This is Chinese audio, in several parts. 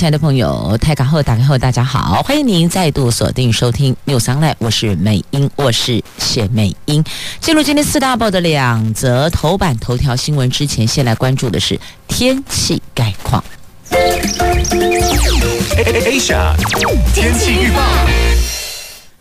亲爱的朋友，泰港后打开后，大家好，欢迎您再度锁定收听 News Online，我是美英，我是谢美英。进入今天四大报的两则头版头条新闻之前，先来关注的是天气概况。Asia 天气预报。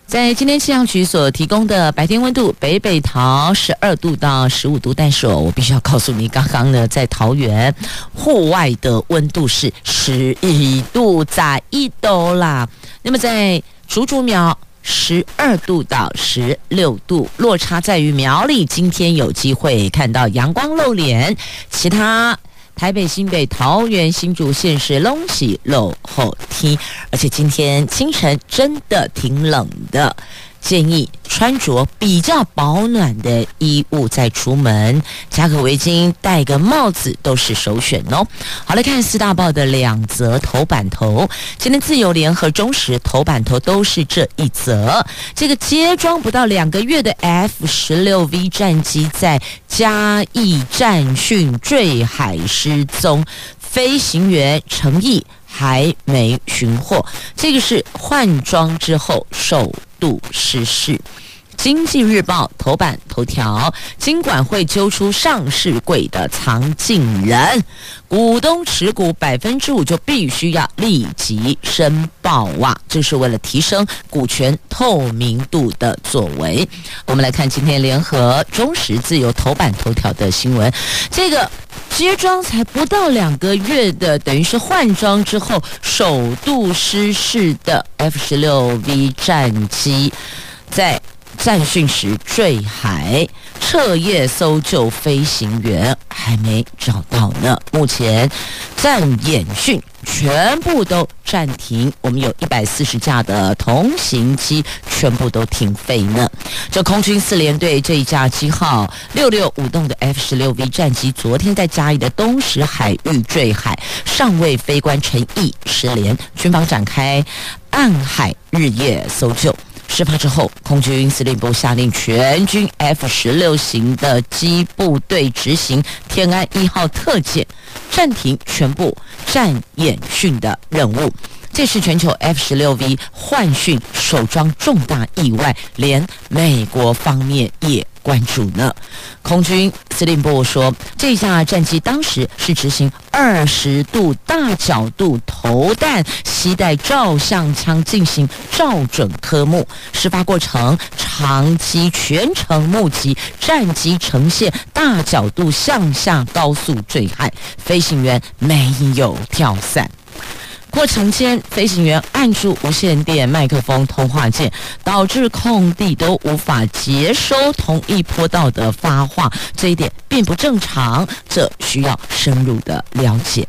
在今天气象局所提供的白天温度，北北桃十二度到十五度，但是我必须要告诉你，刚刚呢在桃园户外的温度是十一度，在一度啦。那么在竹竹苗十二度到十六度，落差在于苗栗今天有机会看到阳光露脸，其他。台北、新北、桃园、新竹县市隆起落雨天，而且今天清晨真的挺冷的。建议穿着比较保暖的衣物再出门，加个围巾，戴个帽子都是首选哦。好，来看四大报的两则头版头，今天自由联合中时头版头都是这一则。这个接装不到两个月的 F 十六 V 战机在嘉义战训坠海失踪，飞行员陈毅还没寻获。这个是换装之后首。度失事，经济日报头版头条：金管会揪出上市柜的藏镜人，股东持股百分之五就必须要立即申报哇！这是为了提升股权透明度的作为。我们来看今天联合、中时、自由头版头条的新闻，这个接装才不到两个月的，等于是换装之后首度失事的 F 十六 V 战机，在战训时坠海，彻夜搜救飞行员还没找到呢。目前战演训。全部都暂停，我们有一百四十架的同型机全部都停飞呢。这空军四联队这一架机号六六五栋的 F 十六 V 战机，昨天在嘉义的东石海域坠海，尚未飞官陈毅失联，军方展开暗海日夜搜救。事发之后，空军司令部下令全军 F 十六型的机部队执行天安一号特遣，暂停全部战演训的任务。这是全球 F 十六 V 换训首桩重大意外，连美国方面也关注呢。空军司令部说，这架战机当时是执行二十度大角度投弹，携带照相枪进行照准科目。事发过程，长机全程目击战机呈现大角度向下高速坠海，飞行员没有跳伞。过程间，飞行员按住无线电麦克风通话键，导致空地都无法接收同一波道的发话，这一点并不正常，这需要深入的了解。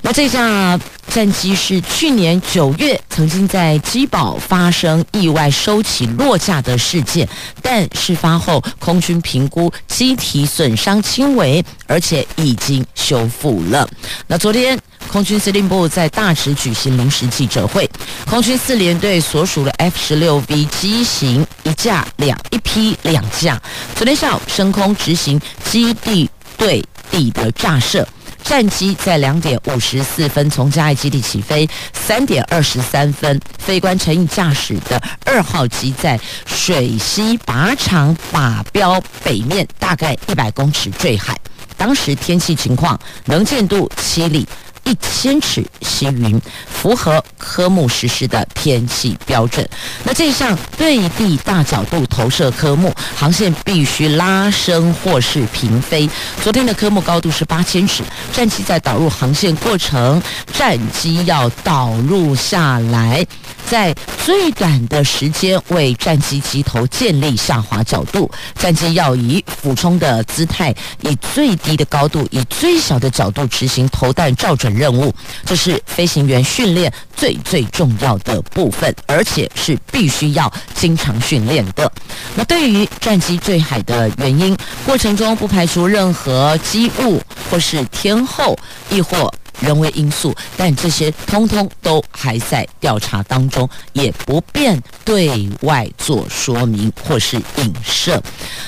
那这架战机是去年九月曾经在机堡发生意外收起落架的事件，但事发后空军评估机体损伤轻微，而且已经修复了。那昨天。空军司令部在大直举行临时记者会，空军四联队所属的 F 十六 V 机型一架两一批两架，昨天下午升空执行基地对地的炸射，战机在两点五十四分从嘉义基地起飞，三点二十三分，飞官陈毅驾驶的二号机在水西靶场靶标北面大概一百公尺坠海，当时天气情况能见度七里。一千尺积云，符合科目实施的天气标准。那这项对地大角度投射科目，航线必须拉升或是平飞。昨天的科目高度是八千尺，战机在导入航线过程，战机要导入下来，在最短的时间为战机机头建立下滑角度，战机要以俯冲的姿态，以最低的高度，以最小的角度执行投弹照准任务，这是飞行员训练最最重要的部分，而且是必须要经常训练的。那对于战机坠海的原因，过程中不排除任何机务或是天候，亦或。人为因素，但这些通通都还在调查当中，也不便对外做说明或是影射。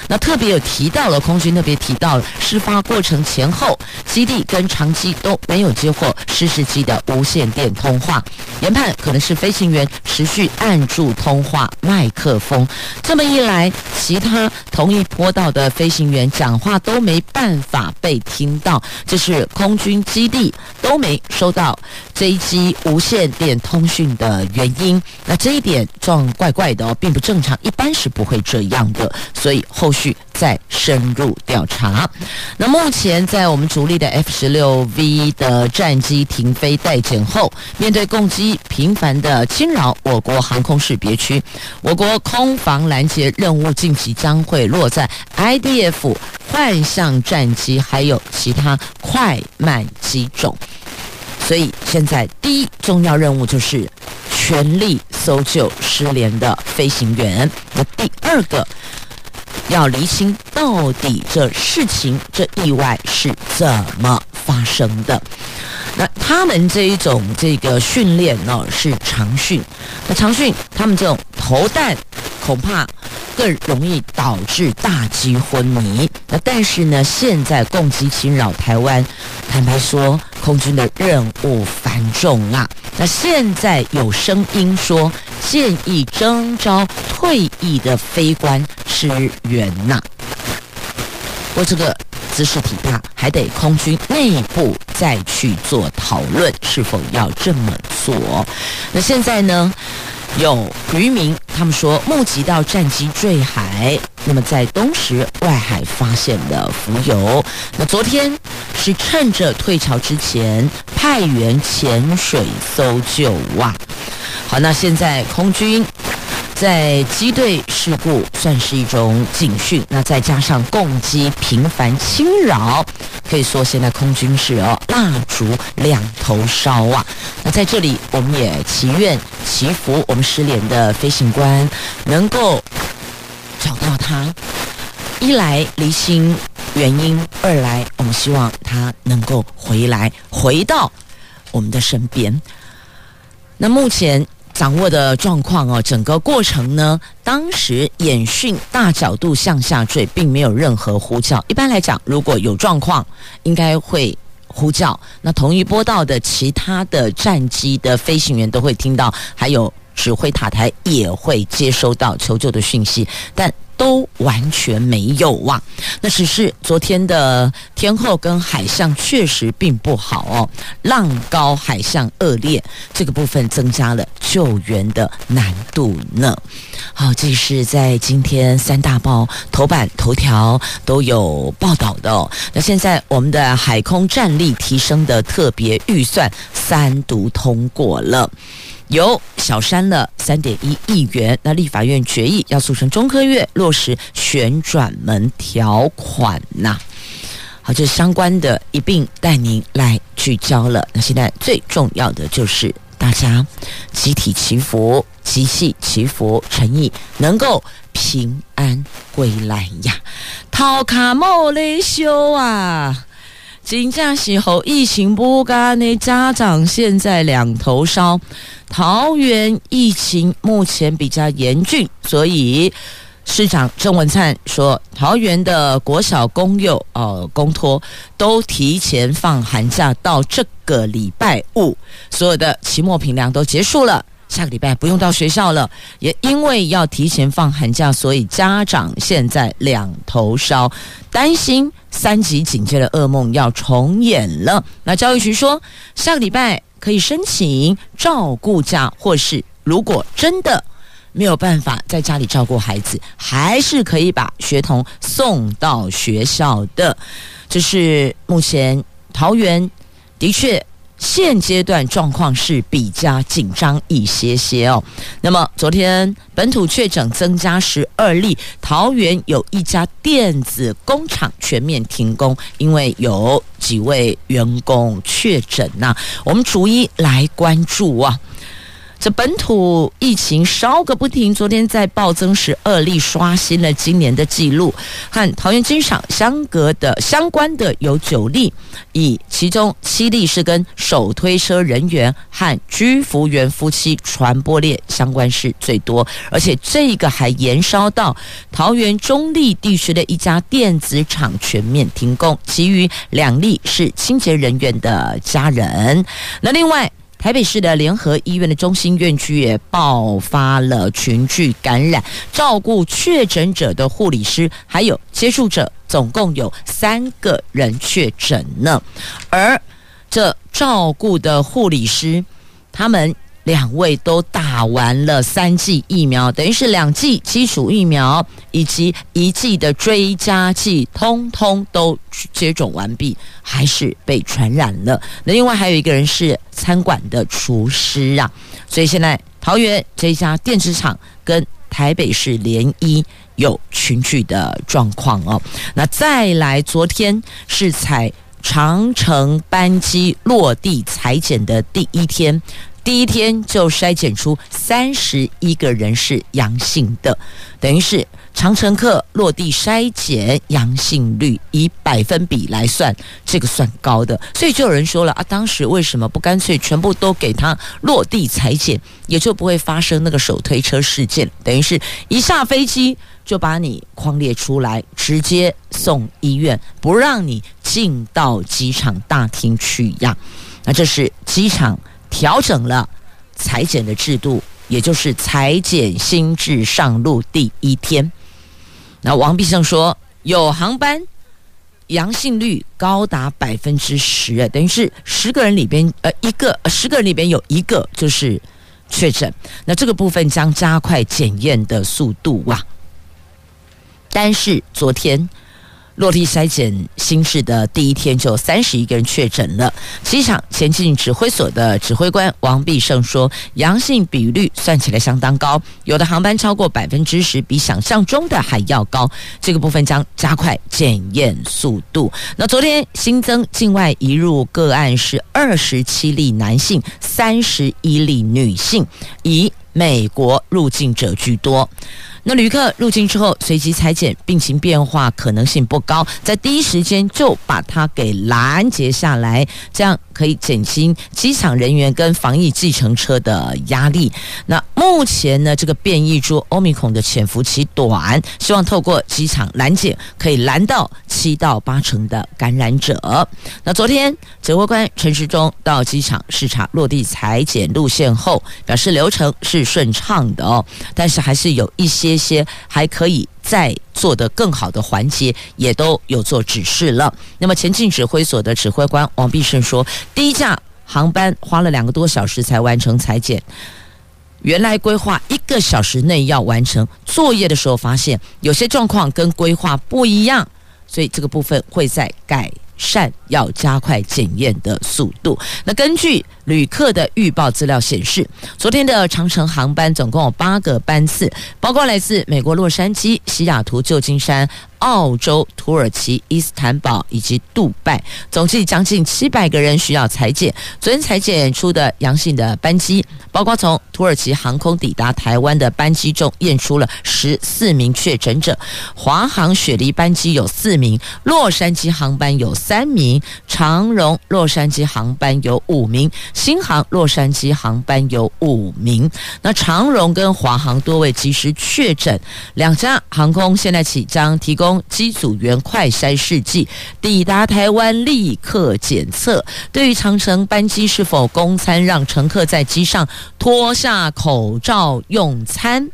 那特别有提到了，空军特别提到，事发过程前后，基地跟长机都没有接获失事机的无线电通话，研判可能是飞行员持续按住通话麦克风，这么一来，其他同一坡道的飞行员讲话都没办法被听到，这是空军基地。都没收到这一机无线电通讯的原因，那这一点状怪怪的哦，并不正常，一般是不会这样的，所以后续再深入调查。那目前在我们主力的 F 十六 V 的战机停飞待检后，面对共机频繁的侵扰我国航空识别区，我国空防拦截任务近期将会落在 IDF 幻象战机还有其他快慢机种。所以现在第一重要任务就是全力搜救失联的飞行员。那第二个要厘清到底这事情这意外是怎么发生的。那他们这一种这个训练呢是长训，那长训他们这种投弹恐怕更容易导致大机昏迷。那但是呢，现在共机侵扰台湾，坦白说，空军的任务繁重啊。那现在有声音说建议征召退役的飞官支援呐。我这个。姿势体大，还得空军内部再去做讨论，是否要这么做。那现在呢，有渔民他们说，目击到战机坠海，那么在东石外海发现的浮油。那昨天是趁着退潮之前派员潜水搜救哇。好，那现在空军。在机队事故算是一种警讯，那再加上共机频繁侵扰，可以说现在空军是哦蜡烛两头烧啊。那在这里，我们也祈愿祈福我们失联的飞行官能够找到他，一来厘清原因，二来我们希望他能够回来，回到我们的身边。那目前。掌握的状况哦，整个过程呢，当时演训大角度向下坠，并没有任何呼叫。一般来讲，如果有状况，应该会呼叫。那同一波道的其他的战机的飞行员都会听到，还有指挥塔台也会接收到求救的讯息，但。都完全没有啊，那只是昨天的天后跟海象确实并不好哦，浪高海象恶劣，这个部分增加了救援的难度呢。好，这是在今天三大报头版头条都有报道的。那现在我们的海空战力提升的特别预算三读通过了。有小删了三点一亿元，那立法院决议要促成中科院落实旋转门条款呐。好，这相关的一并带您来聚焦了。那现在最重要的就是大家集体祈福，集气祈福，诚意能够平安归来呀。头壳没咧烧啊！真正是后疫情不干的家长现在两头烧。桃园疫情目前比较严峻，所以市长郑文灿说，桃园的国小公幼呃公托都提前放寒假到这个礼拜五，所有的期末评量都结束了，下个礼拜不用到学校了。也因为要提前放寒假，所以家长现在两头烧，担心三级警戒的噩梦要重演了。那教育局说，下个礼拜。可以申请照顾假，或是如果真的没有办法在家里照顾孩子，还是可以把学童送到学校的。这是目前桃园的确现阶段状况是比较紧张一些些哦。那么昨天本土确诊增加十二例，桃园有一家电子工厂全面停工，因为有几位员工确诊呐。我们逐一来关注啊。这本土疫情烧个不停，昨天在暴增十二例，刷新了今年的记录。和桃园机场相隔的相关的有九例，以其中七例是跟手推车人员和居服员夫妻传播链相关是最多，而且这个还延烧到桃园中坜地区的一家电子厂全面停工，其余两例是清洁人员的家人。那另外。台北市的联合医院的中心院区也爆发了群聚感染，照顾确诊者的护理师还有接触者，总共有三个人确诊了。而这照顾的护理师，他们。两位都打完了三剂疫苗，等于是两剂基础疫苗以及一剂的追加剂，通通都接种完毕，还是被传染了。那另外还有一个人是餐馆的厨师啊，所以现在桃园这家电子厂跟台北市联医有群聚的状况哦。那再来，昨天是采长城班机落地采检的第一天。第一天就筛检出三十一个人是阳性的，等于是长乘客落地筛检阳性率以百分比来算，这个算高的，所以就有人说了啊，当时为什么不干脆全部都给他落地采检，也就不会发生那个手推车事件，等于是一下飞机就把你框列出来，直接送医院，不让你进到机场大厅去一样。那这是机场。调整了裁减的制度，也就是裁减新制上路第一天。那王必胜说，有航班阳性率高达百分之十，等于是十个人里边呃一个，十个人里边有一个就是确诊。那这个部分将加快检验的速度哇。但是昨天。落地筛检新制的第一天就三十一个人确诊了。机场前进指挥所的指挥官王必胜说，阳性比率算起来相当高，有的航班超过百分之十，比想象中的还要高。这个部分将加快检验速度。那昨天新增境外移入个案是二十七例男性，三十一例女性，以美国入境者居多。那旅客入境之后，随即裁剪，病情变化可能性不高，在第一时间就把它给拦截下来，这样可以减轻机场人员跟防疫计程车的压力。那目前呢，这个变异株欧米孔的潜伏期短，希望透过机场拦截，可以拦到七到八成的感染者。那昨天指挥官陈时中到机场视察落地裁剪路线后，表示流程是顺畅的哦，但是还是有一些。些还可以再做得更好的环节，也都有做指示了。那么前进指挥所的指挥官王必胜说，第一架航班花了两个多小时才完成裁剪，原来规划一个小时内要完成作业的时候，发现有些状况跟规划不一样，所以这个部分会在改。善要加快检验的速度。那根据旅客的预报资料显示，昨天的长城航班总共有八个班次，包括来自美国洛杉矶、西雅图、旧金山。澳洲、土耳其、伊斯坦堡以及杜拜，总计将近七百个人需要裁剪。昨天裁剪出的阳性的班机，包括从土耳其航空抵达台湾的班机中验出了十四名确诊者。华航雪梨班机有四名，洛杉矶航班有三名，长荣洛杉矶航班有五名，新航洛杉矶航班有五名。那长荣跟华航多位及时确诊，两家航空现在起将提供。机组员快筛试剂抵达台湾立刻检测。对于长城班机是否供餐，让乘客在机上脱下口罩用餐，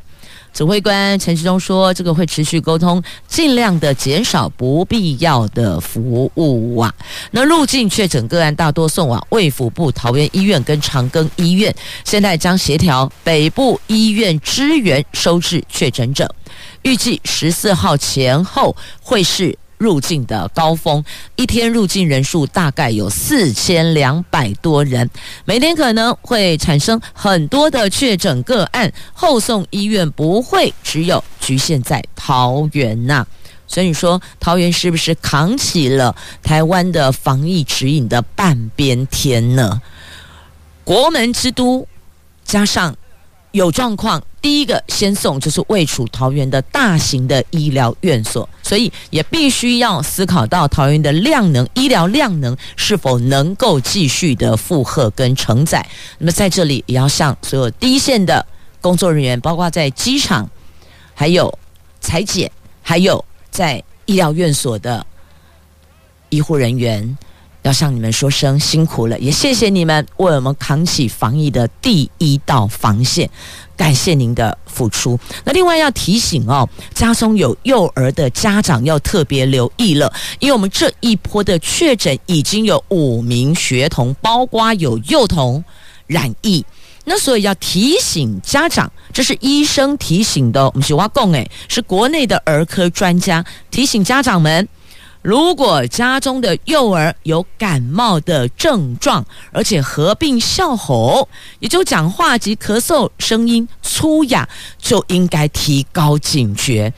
指挥官陈时中说：“这个会持续沟通，尽量的减少不必要的服务啊。”那入境确诊个案大多送往卫福部桃园医院跟长庚医院，现在将协调北部医院支援收治确诊者。预计十四号前后会是入境的高峰，一天入境人数大概有四千两百多人，每天可能会产生很多的确诊个案，后送医院不会只有局限在桃园呐、所以说，桃园是不是扛起了台湾的防疫指引的半边天呢？国门之都，加上有状况，第一个先送就是位处桃园的大型的医疗院所，所以也必须要思考到桃园的量能，医疗量能是否能够继续的负荷跟承载。那么在这里也要向所有第一线的工作人员，包括在机场，还有裁剪，还有。在医疗院所的医护人员，要向你们说声辛苦了，也谢谢你们为我们扛起防疫的第一道防线，感谢您的付出。那另外要提醒哦，家中有幼儿的家长要特别留意了，因为我们这一波的确诊已经有五名学童，包括有幼童染疫。那所以要提醒家长，这是医生提醒的，我们是挖共诶，是国内的儿科专家提醒家长们，如果家中的幼儿有感冒的症状，而且合并笑吼，也就讲话及咳嗽声音粗哑，就应该提高警觉，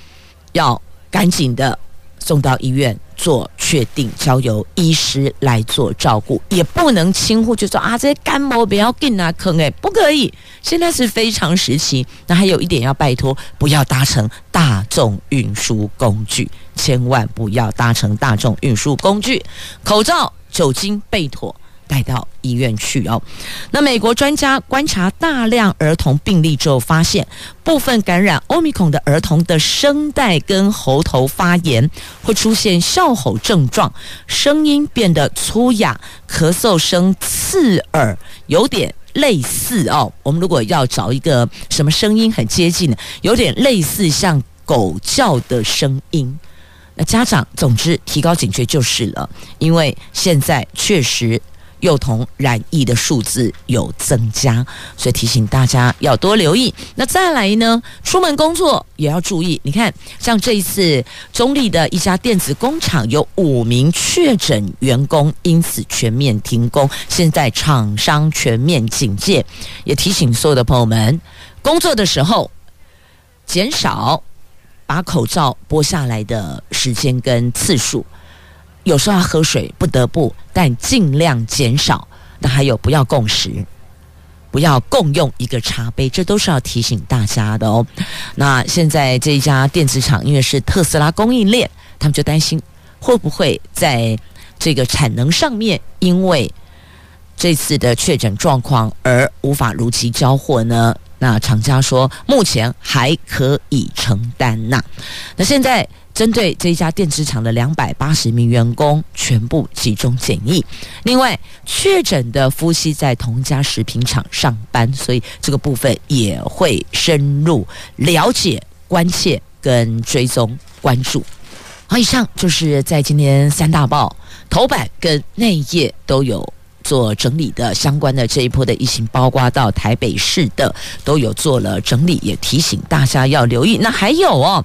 要赶紧的送到医院。做确定，交由医师来做照顾，也不能轻忽，就说啊，这些感冒不要紧啊，坑诶，不可以。现在是非常时期，那还有一点要拜托，不要搭乘大众运输工具，千万不要搭乘大众运输工具，口罩、酒精备妥。带到医院去哦。那美国专家观察大量儿童病例之后，发现部分感染欧米孔的儿童的声带跟喉头发炎，会出现哮吼症状，声音变得粗哑，咳嗽声刺耳，有点类似哦。我们如果要找一个什么声音很接近的，有点类似像狗叫的声音。那家长总之提高警觉就是了，因为现在确实。幼童染疫的数字有增加，所以提醒大家要多留意。那再来呢，出门工作也要注意。你看，像这一次中立的一家电子工厂有五名确诊员工，因此全面停工。现在厂商全面警戒，也提醒所有的朋友们，工作的时候减少把口罩剥下来的时间跟次数。有时候要喝水，不得不，但尽量减少。那还有，不要共食，不要共用一个茶杯，这都是要提醒大家的哦。那现在这一家电子厂，因为是特斯拉供应链，他们就担心会不会在这个产能上面，因为这次的确诊状况而无法如期交货呢？那厂家说，目前还可以承担呐。那现在。针对这一家电子厂的两百八十名员工全部集中检疫，另外确诊的夫妻在同家食品厂上班，所以这个部分也会深入了解、关切跟追踪关注。好，以上就是在今天三大报头版跟内页都有做整理的相关的这一波的疫情，包括到台北市的都有做了整理，也提醒大家要留意。那还有哦。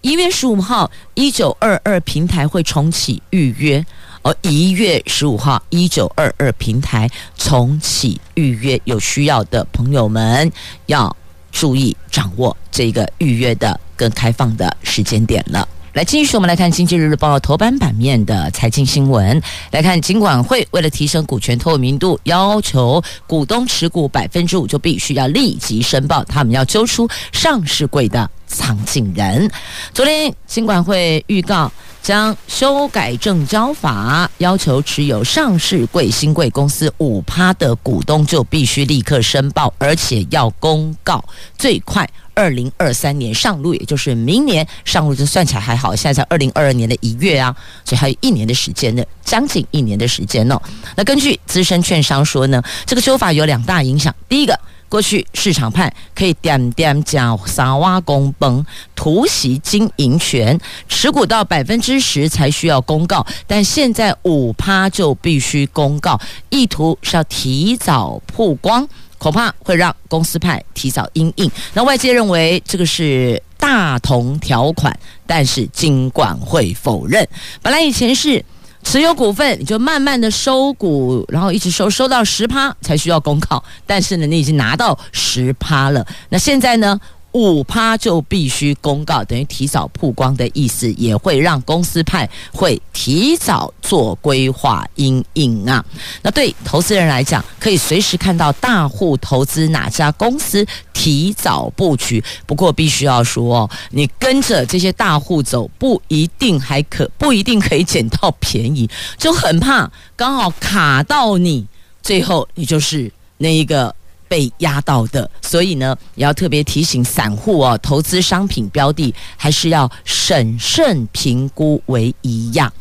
一月十五号，一九二二平台会重启预约。而一月十五号，一九二二平台重启预约，有需要的朋友们要注意掌握这个预约的跟开放的时间点了。来，继续我们来看《经济日报》头版版面的财经新闻。来看，金管会为了提升股权透明度，要求股东持股百分之五就必须要立即申报，他们要揪出上市柜的藏镜人。昨天，金管会预告将修改证交法，要求持有上市贵新贵公司五趴的股东就必须立刻申报，而且要公告最快。二零二三年上路，也就是明年上路，就算起来还好。现在才二零二二年的一月啊，所以还有一年的时间呢，将近一年的时间哦。那根据资深券商说呢，这个修法有两大影响。第一个，过去市场派可以点点讲撒挖公崩突袭经营权，持股到百分之十才需要公告，但现在五趴就必须公告，意图是要提早曝光。恐怕会让公司派提早因应。那外界认为这个是大大同条款，但是金管会否认。本来以前是持有股份，你就慢慢的收股，然后一直收，收到十趴才需要公告，但是呢，你已经拿到十趴了，那现在呢？五趴就必须公告，等于提早曝光的意思，也会让公司派会提早做规划因应啊。那对投资人来讲，可以随时看到大户投资哪家公司提早布局。不过必须要说，你跟着这些大户走，不一定还可不一定可以捡到便宜，就很怕刚好卡到你，最后你就是那一个。被压到的，所以呢，也要特别提醒散户哦，投资商品标的还是要审慎评估为一样。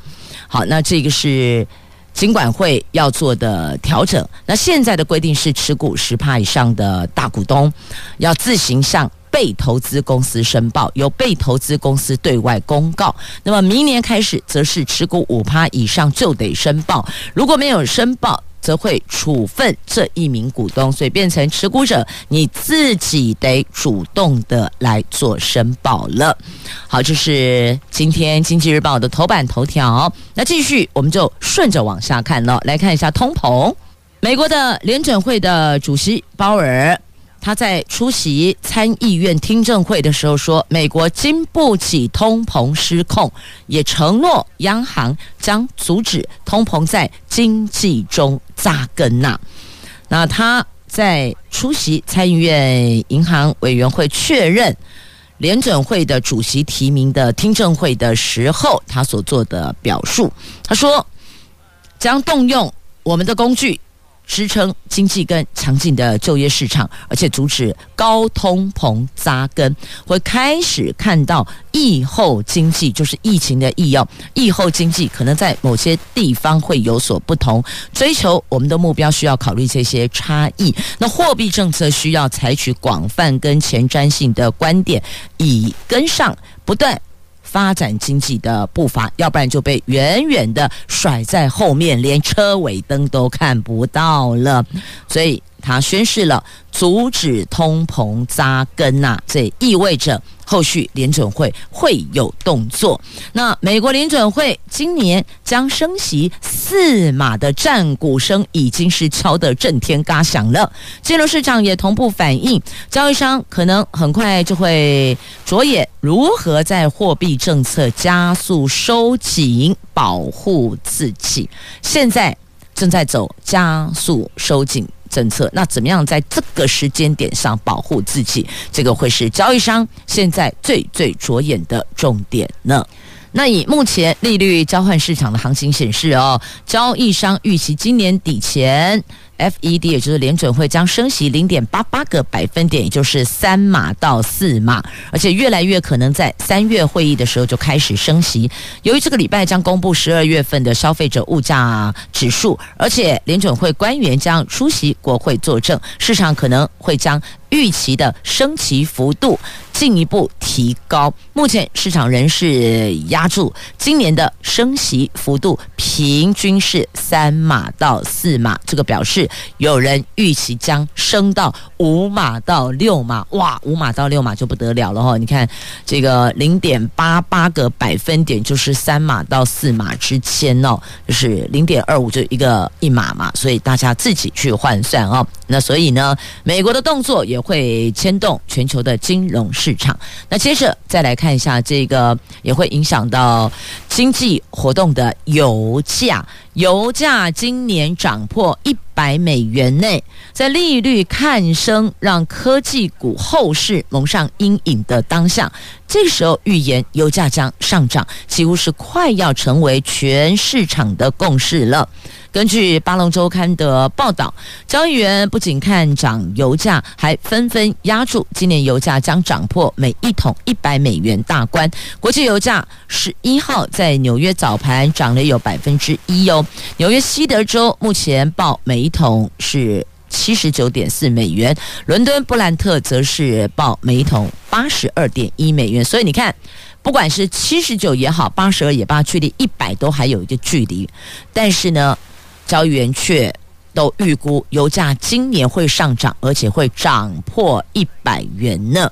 好，那这个是金管会要做的调整。那现在的规定是，持股十趴以上的大股东要自行向被投资公司申报，由被投资公司对外公告。那么明年开始，则是持股五趴以上就得申报，如果没有申报，则会处分这一名股东，所以变成持股者你自己得主动的来做申报了。好，这是今天《经济日报》的头版头条。那继续，我们就顺着往下看了，来看一下通膨。美国的联准会的主席鲍尔。他在出席参议院听证会的时候说：“美国经不起通膨失控，也承诺央行将阻止通膨在经济中扎根呐。”那他在出席参议院银行委员会确认联准会的主席提名的听证会的时候，他所做的表述，他说：“将动用我们的工具。”支撑经济跟强劲的就业市场，而且阻止高通膨扎根，会开始看到疫后经济，就是疫情的疫哦，疫后经济可能在某些地方会有所不同。追求我们的目标需要考虑这些差异。那货币政策需要采取广泛跟前瞻性的观点，以跟上不断。发展经济的步伐，要不然就被远远的甩在后面，连车尾灯都看不到了。所以他宣示了阻止通膨扎根呐，这意味着。后续联准会会有动作。那美国联准会今年将升息四码的战鼓声已经是敲得震天嘎响了，金融市场也同步反应，交易商可能很快就会着眼如何在货币政策加速收紧，保护自己。现在正在走加速收紧。政策，那怎么样在这个时间点上保护自己？这个会是交易商现在最最着眼的重点呢？那以目前利率交换市场的行情显示哦，交易商预期今年底前。FED 也就是联准会将升息零点八八个百分点，也就是三码到四码，而且越来越可能在三月会议的时候就开始升息。由于这个礼拜将公布十二月份的消费者物价指数，而且联准会官员将出席国会作证，市场可能会将预期的升息幅度进一步提高。目前市场仍是押注今年的升息幅度平均是三码到四码，这个表示。有人预期将升到五码到六码，哇，五码到六码就不得了了哈！你看这个零点八八个百分点，就是三码到四码之间哦，就是零点二五就一个一码嘛，所以大家自己去换算哦。那所以呢，美国的动作也会牵动全球的金融市市场。那接着再来看一下这个，也会影响到经济活动的油价。油价今年涨破一百美元内，在利率看升，让科技股后市蒙上阴影的当下，这时候预言油价将上涨，几乎是快要成为全市场的共识了。根据《巴龙周刊》的报道，交易员不仅看涨油价，还纷纷押注今年油价将涨破每一桶一百美元大关。国际油价十一号在纽约早盘涨了有百分之一哦。纽约西德州目前报每一桶是七十九点四美元，伦敦布兰特则是报每一桶八十二点一美元。所以你看，不管是七十九也好，八十二也罢，距离一百都还有一个距离。但是呢，交易员却都预估油价今年会上涨，而且会涨破一百元呢。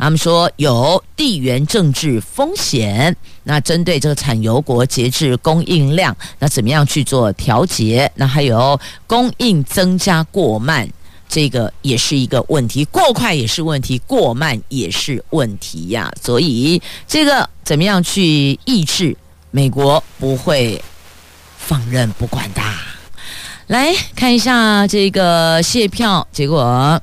他们说有地缘政治风险。那针对这个产油国节制供应量，那怎么样去做调节？那还有供应增加过慢，这个也是一个问题。过快也是问题，过慢也是问题呀。所以这个怎么样去抑制？美国不会放任不管的。来看一下这个谢票结果。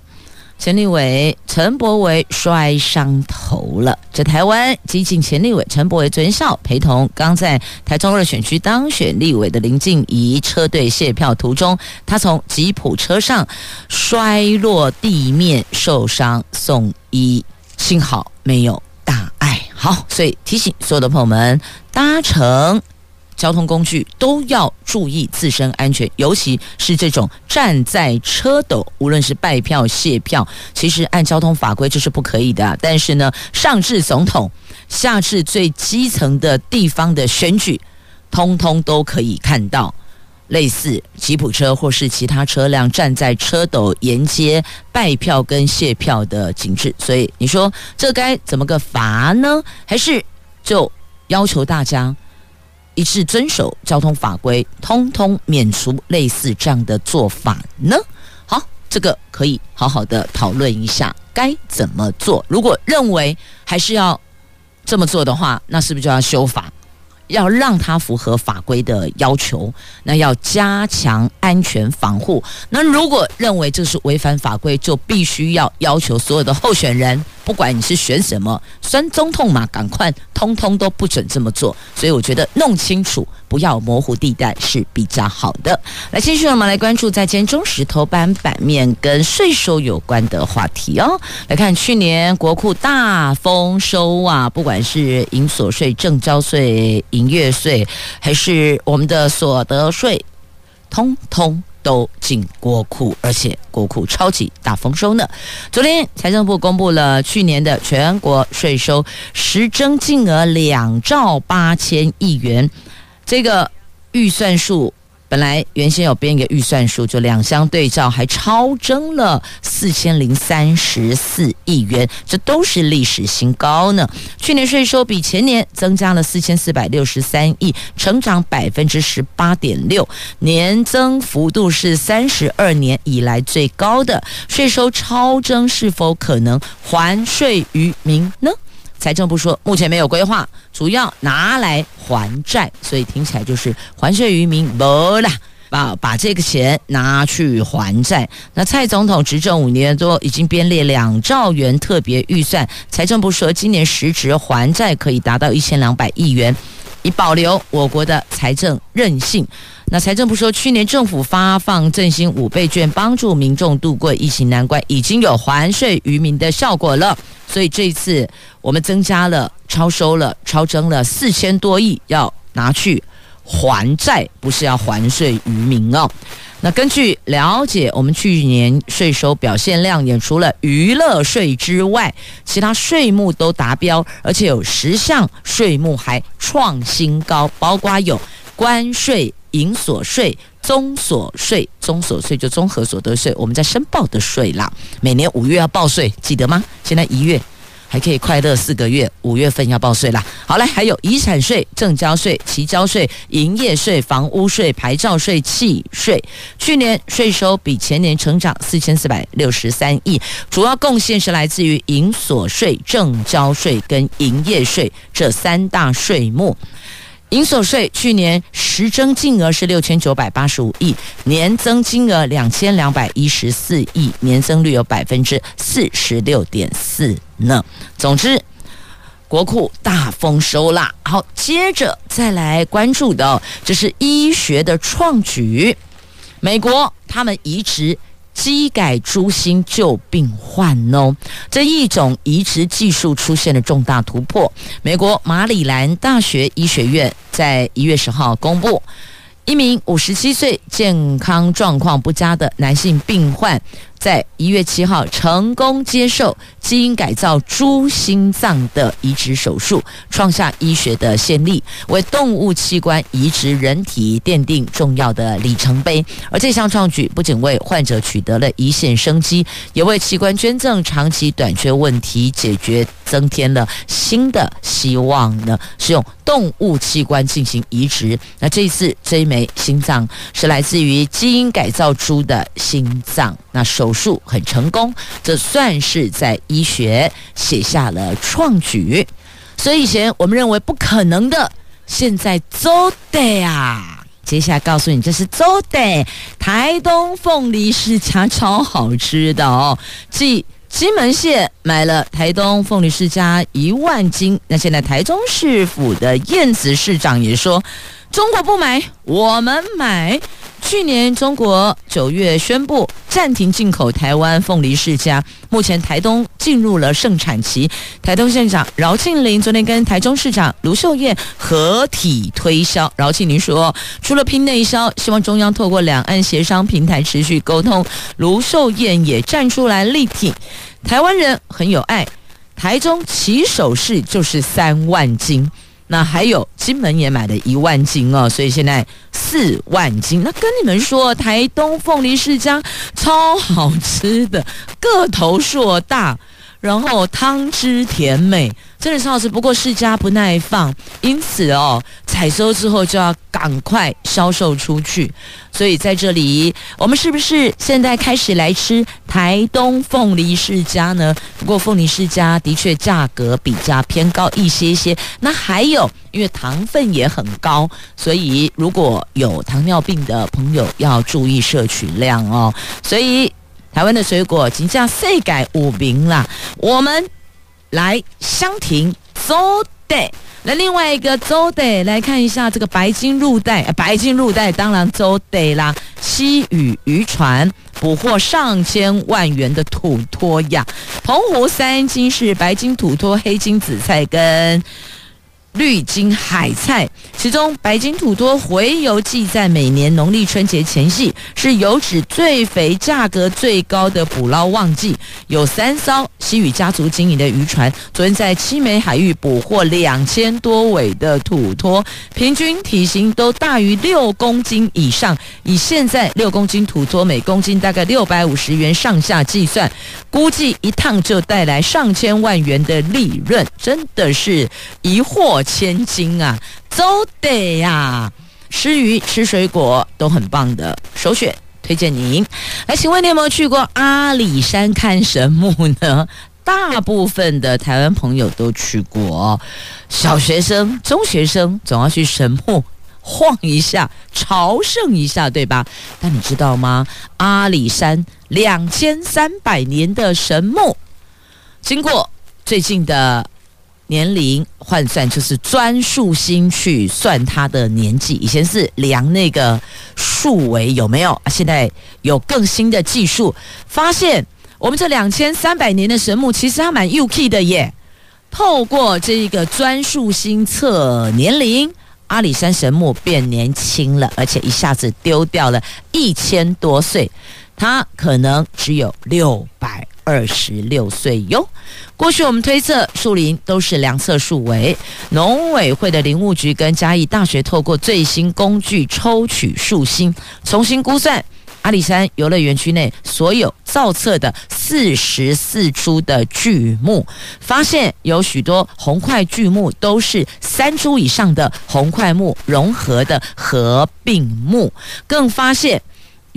前立委陈柏惟摔伤头了。这台湾激进前立委陈柏惟昨天下午陪同刚在台中二选区当选立委的林静怡车队卸票途中，他从吉普车上摔落地面受伤送医，幸好没有大碍。好，所以提醒所有的朋友们搭乘。交通工具都要注意自身安全，尤其是这种站在车斗，无论是拜票、谢票，其实按交通法规这是不可以的。但是呢，上至总统，下至最基层的地方的选举，通通都可以看到类似吉普车或是其他车辆站在车斗沿街拜票跟谢票的景致。所以你说这该怎么个罚呢？还是就要求大家？一致遵守交通法规，通通免除类似这样的做法呢？好，这个可以好好的讨论一下该怎么做。如果认为还是要这么做的话，那是不是就要修法？要让它符合法规的要求，那要加强安全防护。那如果认为这是违反法规，就必须要要求所有的候选人，不管你是选什么，酸中痛嘛，赶快通通都不准这么做。所以我觉得弄清楚，不要模糊地带是比较好的。来，继续我们来关注在今天中时头版版面跟税收有关的话题哦。来看去年国库大丰收啊，不管是营所税、证交税。营业税还是我们的所得税，通通都进国库，而且国库超级大丰收呢。昨天财政部公布了去年的全国税收实征金额两兆八千亿元，这个预算数。本来原先有编一个预算书，就两相对照，还超征了四千零三十四亿元，这都是历史新高呢。去年税收比前年增加了四千四百六十三亿，成长百分之十八点六，年增幅度是三十二年以来最高的。税收超征是否可能还税于民呢？财政部说，目前没有规划，主要拿来还债，所以听起来就是还税于民，不啦，把把这个钱拿去还债。那蔡总统执政五年多，已经编列两兆元特别预算，财政部说，今年实质还债可以达到一千两百亿元，以保留我国的财政韧性。那财政部说，去年政府发放振兴五倍券，帮助民众度过疫情难关，已经有还税于民的效果了。所以这次我们增加了、超收了、超征了四千多亿，要拿去还债，不是要还税于民哦。那根据了解，我们去年税收表现亮眼，除了娱乐税之外，其他税目都达标，而且有十项税目还创新高，包括有关税。营所税、综所税、综所税就综合所得税，我们在申报的税啦。每年五月要报税，记得吗？现在一月还可以快乐四个月，五月份要报税啦。好嘞，还有遗产税、证交税、期交税、营业税、房屋税、牌照税、契税。去年税收比前年成长四千四百六十三亿，主要贡献是来自于营所税、证交税跟营业税这三大税目。营所税去年实征金额是六千九百八十五亿，年增金额两千两百一十四亿，年增率有百分之四十六点四呢。总之，国库大丰收啦。好，接着再来关注的，这是医学的创举，美国他们移植。基改猪心救病患哦，这一种移植技术出现了重大突破。美国马里兰大学医学院在一月十号公布，一名五十七岁、健康状况不佳的男性病患，在一月七号成功接受基因改造猪心脏的移植手术，创下医学的先例，为动物器官移植人体奠定重要的里程碑。而这项创举不仅为患者取得了一线生机，也为器官捐赠长期短缺问题解决增添了新的希望呢。是用动物器官进行移植，那这一次这一枚心脏是来自于基因改造猪的心脏，那手手术很成功，这算是在医学写下了创举。所以以前我们认为不可能的，现在做得啊！接下来告诉你，这是做得，台东凤梨世家超好吃的哦，继金门县买了台东凤梨世家一万斤，那现在台中市府的燕子市长也说，中国不买，我们买。去年中国九月宣布暂停进口台湾凤梨世家，目前台东进入了盛产期。台东县长饶庆铃昨天跟台中市长卢秀燕合体推销。饶庆铃说，除了拼内销，希望中央透过两岸协商平台持续沟通。卢秀燕也站出来力挺，台湾人很有爱。台中起手式就是三万斤。那还有金门也买了一万斤哦，所以现在四万斤。那跟你们说，台东凤梨世家超好吃的，个头硕大，然后汤汁甜美。真的是好吃，不过世家不耐放，因此哦，采收之后就要赶快销售出去。所以在这里，我们是不是现在开始来吃台东凤梨世家呢？不过凤梨世家的确价格比较偏高一些些。那还有，因为糖分也很高，所以如果有糖尿病的朋友要注意摄取量哦。所以台湾的水果金价岁改五名啦，我们。来香亭走的，来另外一个周得，来看一下这个白金入袋，白金入袋当然周得啦。西屿渔船捕获上千万元的土托呀，澎湖三金是白金土托、黑金紫菜跟。绿金海菜，其中白金土托洄游季在每年农历春节前夕是油脂最肥、价格最高的捕捞旺季。有三艘西屿家族经营的渔船，昨天在七美海域捕获两千多尾的土托，平均体型都大于六公斤以上。以现在六公斤土托每公斤大概六百五十元上下计算，估计一趟就带来上千万元的利润，真的是一获千金啊，都得呀！吃鱼吃水果都很棒的，首选推荐您。来，请问你有没有去过阿里山看神木呢？大部分的台湾朋友都去过，小学生、中学生总要去神木晃一下、朝圣一下，对吧？但你知道吗？阿里山两千三百年的神木，经过最近的。年龄换算就是钻树星去算它的年纪，以前是量那个树围有没有？现在有更新的技术，发现我们这两千三百年的神木其实还蛮有趣的耶。透过这一个钻树星测年龄，阿里山神木变年轻了，而且一下子丢掉了一千多岁，它可能只有六百。二十六岁哟。过去我们推测树林都是量测树围，农委会的林务局跟嘉义大学透过最新工具抽取树心，重新估算阿里山游乐园区内所有造册的四十四株的巨木，发现有许多红块巨木都是三株以上的红块木融合的合并木，更发现。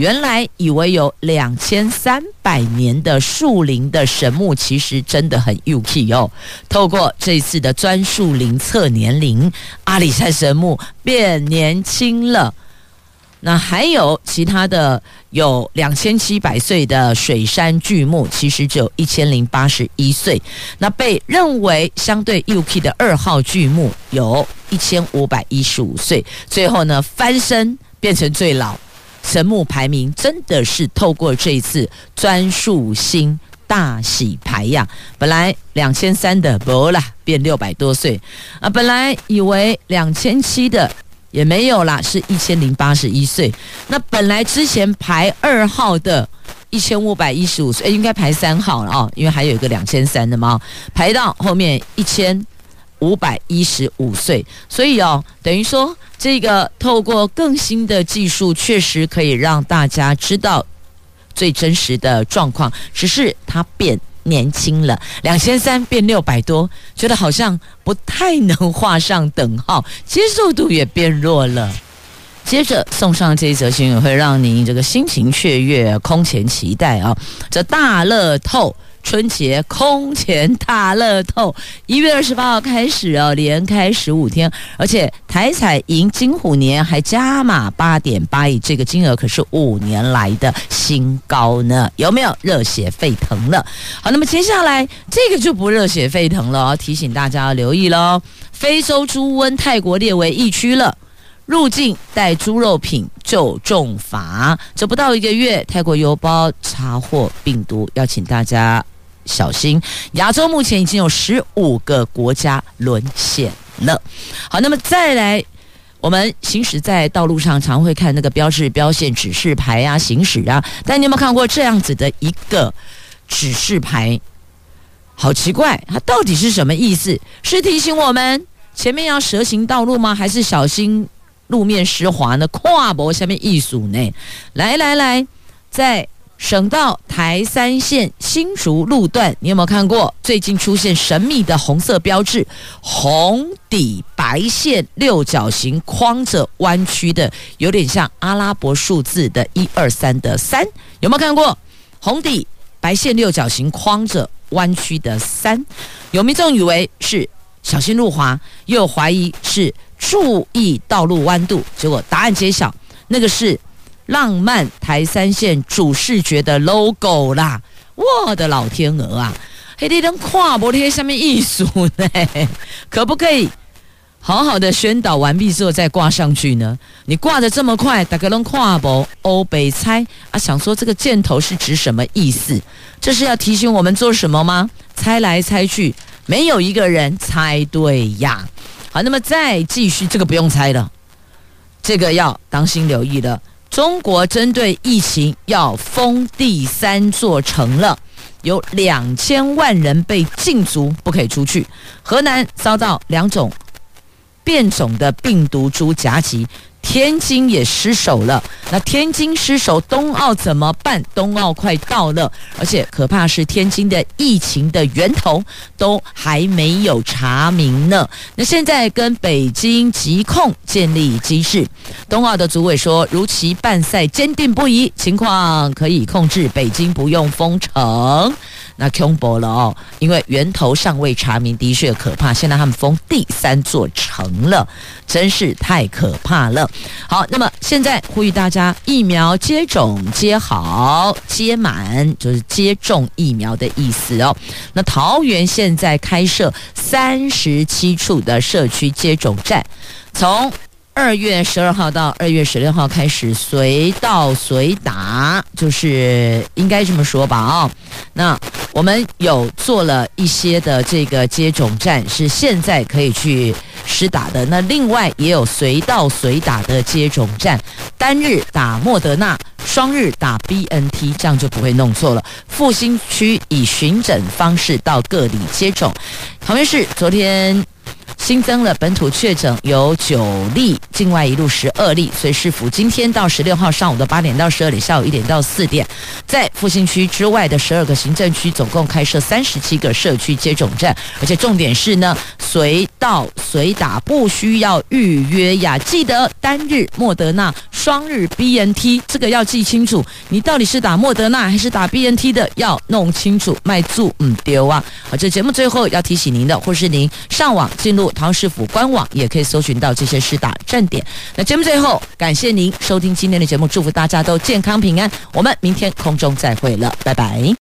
原来以为有两千三百年的树龄的神木，其实真的很有趣哦。透过这次的钻树龄测年龄，阿里山神木变年轻了。那还有其他的有两千七百岁的水杉巨木，其实只有一千零八十一岁。那被认为相对有趣的二号巨木，有一千五百一十五岁。最后呢，翻身变成最老。神木排名真的是透过这一次专树心大洗牌呀！本来两千三的不啦，变六百多岁啊！本来以为两千七的也没有啦，是一千零八十一岁。那本来之前排二号的一千五百一十五岁，应该排三号了哦，因为还有一个两千三的嘛，排到后面一千五百一十五岁，所以哦，等于说这个透过更新的技术，确实可以让大家知道最真实的状况，只是它变年轻了，两千三变六百多，觉得好像不太能画上等号，接受度也变弱了。接着送上这一则新闻，会让您这个心情雀跃，空前期待啊！这大乐透春节空前大乐透，一月二十八号开始哦，连开十五天，而且台彩赢金虎年还加码八点八亿，这个金额可是五年来的新高呢，有没有热血沸腾了？好，那么接下来这个就不热血沸腾了，提醒大家要留意喽，非洲猪瘟，泰国列为疫区了。入境带猪肉品就重罚，这不到一个月，泰国邮包查获病毒，要请大家小心。亚洲目前已经有十五个国家沦陷了。好，那么再来，我们行驶在道路上，常会看那个标志、标线、指示牌啊，行驶啊。但你有没有看过这样子的一个指示牌？好奇怪，它到底是什么意思？是提醒我们前面要蛇行道路吗？还是小心？路面湿滑呢，跨博下面艺术呢？来来来，在省道台三线新竹路段，你有没有看过？最近出现神秘的红色标志，红底白线六角形框着弯曲的，有点像阿拉伯数字的一二三的三，有没有看过？红底白线六角形框着弯曲的三，有民众以为是小心路滑，又怀疑是。注意道路弯度，结果答案揭晓，那个是浪漫台三线主视觉的 logo 啦！我的老天鹅啊，黑地灯跨博贴下面艺术呢？可不可以好好的宣导完毕之后再挂上去呢？你挂得这么快，大家都跨博欧北猜啊，想说这个箭头是指什么意思？这是要提醒我们做什么吗？猜来猜去，没有一个人猜对呀。好，那么再继续，这个不用猜了，这个要当心留意的。中国针对疫情要封第三座城了，有两千万人被禁足，不可以出去。河南遭到两种变种的病毒株夹击。天津也失守了，那天津失守，冬奥怎么办？冬奥快到了，而且可怕是天津的疫情的源头都还没有查明呢。那现在跟北京疾控建立机制，冬奥的组委说如期办赛，坚定不移，情况可以控制，北京不用封城。那恐怖了哦，因为源头尚未查明，的确可怕。现在他们封第三座城了，真是太可怕了。好，那么现在呼吁大家疫苗接种接好接满，就是接种疫苗的意思哦。那桃园现在开设三十七处的社区接种站，从二月十二号到二月十六号开始随到随打，就是应该这么说吧啊、哦。那我们有做了一些的这个接种站，是现在可以去施打的。那另外也有随到随打的接种站，单日打莫德纳，双日打 BNT，这样就不会弄错了。复兴区以巡诊方式到各里接种。桃园市昨天。新增了本土确诊有九例，境外一路十二例。随市府今天到十六号上午的八点到十二点，下午一点到四点，在复兴区之外的十二个行政区，总共开设三十七个社区接种站，而且重点是呢，随到随打，不需要预约呀。记得单日莫德纳，双日 BNT，这个要记清楚。你到底是打莫德纳还是打 BNT 的，要弄清楚，卖住嗯丢啊！好，这节目最后要提醒您的，或是您上网进入。唐师傅官网也可以搜寻到这些施打站点。那节目最后，感谢您收听今天的节目，祝福大家都健康平安。我们明天空中再会了，拜拜。